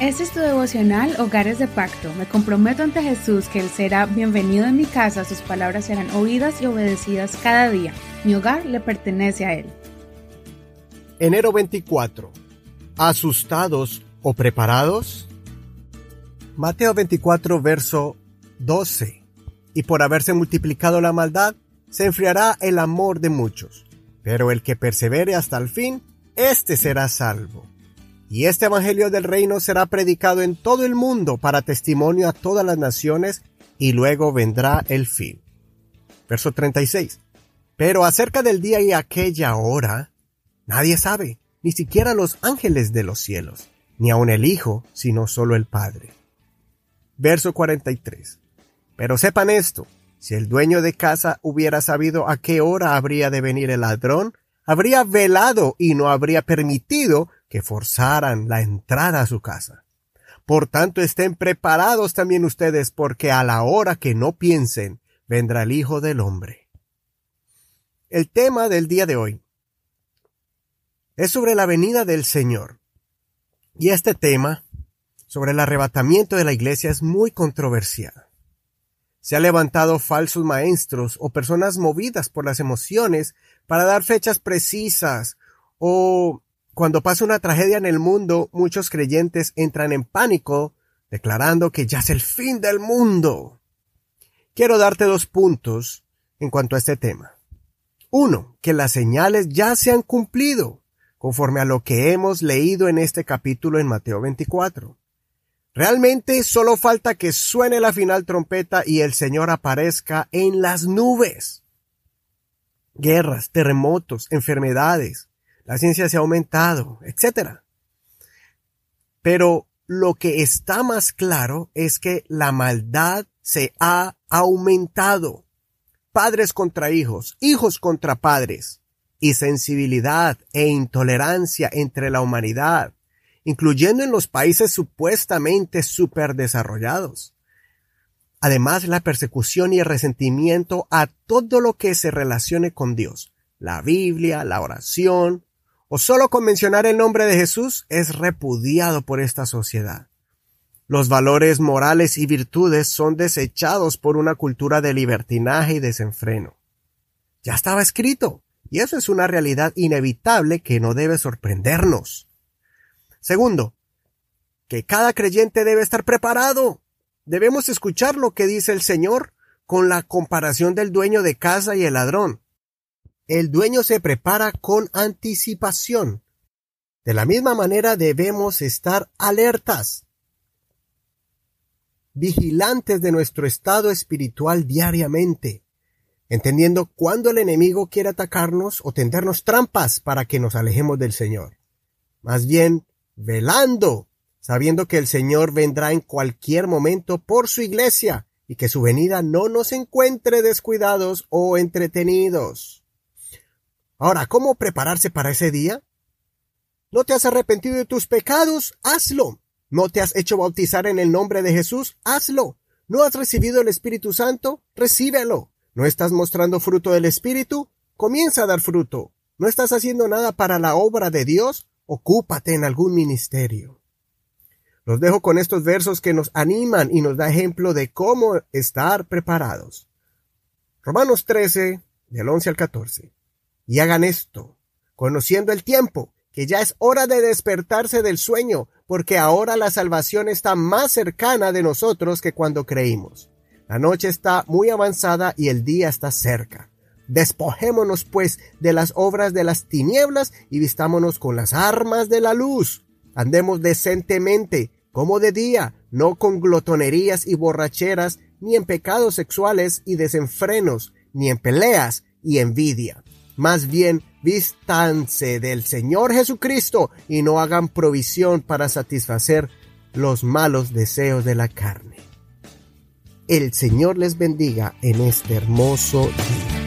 Este es tu devocional Hogares de Pacto. Me comprometo ante Jesús que Él será bienvenido en mi casa, sus palabras serán oídas y obedecidas cada día. Mi hogar le pertenece a Él. Enero 24. ¿Asustados o preparados? Mateo 24, verso 12. Y por haberse multiplicado la maldad, se enfriará el amor de muchos. Pero el que persevere hasta el fin, éste será salvo. Y este Evangelio del Reino será predicado en todo el mundo para testimonio a todas las naciones, y luego vendrá el fin. Verso 36. Pero acerca del día y aquella hora, nadie sabe, ni siquiera los ángeles de los cielos, ni aun el Hijo, sino solo el Padre. Verso 43. Pero sepan esto, si el dueño de casa hubiera sabido a qué hora habría de venir el ladrón, habría velado y no habría permitido que forzaran la entrada a su casa. Por tanto, estén preparados también ustedes, porque a la hora que no piensen, vendrá el Hijo del Hombre. El tema del día de hoy es sobre la venida del Señor. Y este tema, sobre el arrebatamiento de la iglesia, es muy controversial. Se han levantado falsos maestros o personas movidas por las emociones para dar fechas precisas o cuando pasa una tragedia en el mundo, muchos creyentes entran en pánico, declarando que ya es el fin del mundo. Quiero darte dos puntos en cuanto a este tema. Uno, que las señales ya se han cumplido, conforme a lo que hemos leído en este capítulo en Mateo 24. Realmente solo falta que suene la final trompeta y el Señor aparezca en las nubes. Guerras, terremotos, enfermedades, la ciencia se ha aumentado, etc. Pero lo que está más claro es que la maldad se ha aumentado. Padres contra hijos, hijos contra padres, y sensibilidad e intolerancia entre la humanidad, incluyendo en los países supuestamente superdesarrollados. Además, la persecución y el resentimiento a todo lo que se relacione con Dios, la Biblia, la oración, o solo con mencionar el nombre de Jesús es repudiado por esta sociedad. Los valores morales y virtudes son desechados por una cultura de libertinaje y desenfreno. Ya estaba escrito, y eso es una realidad inevitable que no debe sorprendernos. Segundo, que cada creyente debe estar preparado. Debemos escuchar lo que dice el Señor con la comparación del dueño de casa y el ladrón el dueño se prepara con anticipación. De la misma manera debemos estar alertas, vigilantes de nuestro estado espiritual diariamente, entendiendo cuándo el enemigo quiere atacarnos o tendernos trampas para que nos alejemos del Señor. Más bien, velando, sabiendo que el Señor vendrá en cualquier momento por su iglesia y que su venida no nos encuentre descuidados o entretenidos. Ahora, ¿cómo prepararse para ese día? ¿No te has arrepentido de tus pecados? Hazlo. ¿No te has hecho bautizar en el nombre de Jesús? Hazlo. ¿No has recibido el Espíritu Santo? Recíbelo. ¿No estás mostrando fruto del Espíritu? Comienza a dar fruto. ¿No estás haciendo nada para la obra de Dios? Ocúpate en algún ministerio. Los dejo con estos versos que nos animan y nos da ejemplo de cómo estar preparados. Romanos 13, del 11 al 14 y hagan esto, conociendo el tiempo, que ya es hora de despertarse del sueño, porque ahora la salvación está más cercana de nosotros que cuando creímos. La noche está muy avanzada y el día está cerca. Despojémonos pues de las obras de las tinieblas y vistámonos con las armas de la luz. Andemos decentemente, como de día, no con glotonerías y borracheras, ni en pecados sexuales y desenfrenos, ni en peleas y envidia más bien, vístanse del Señor Jesucristo y no hagan provisión para satisfacer los malos deseos de la carne. El Señor les bendiga en este hermoso día.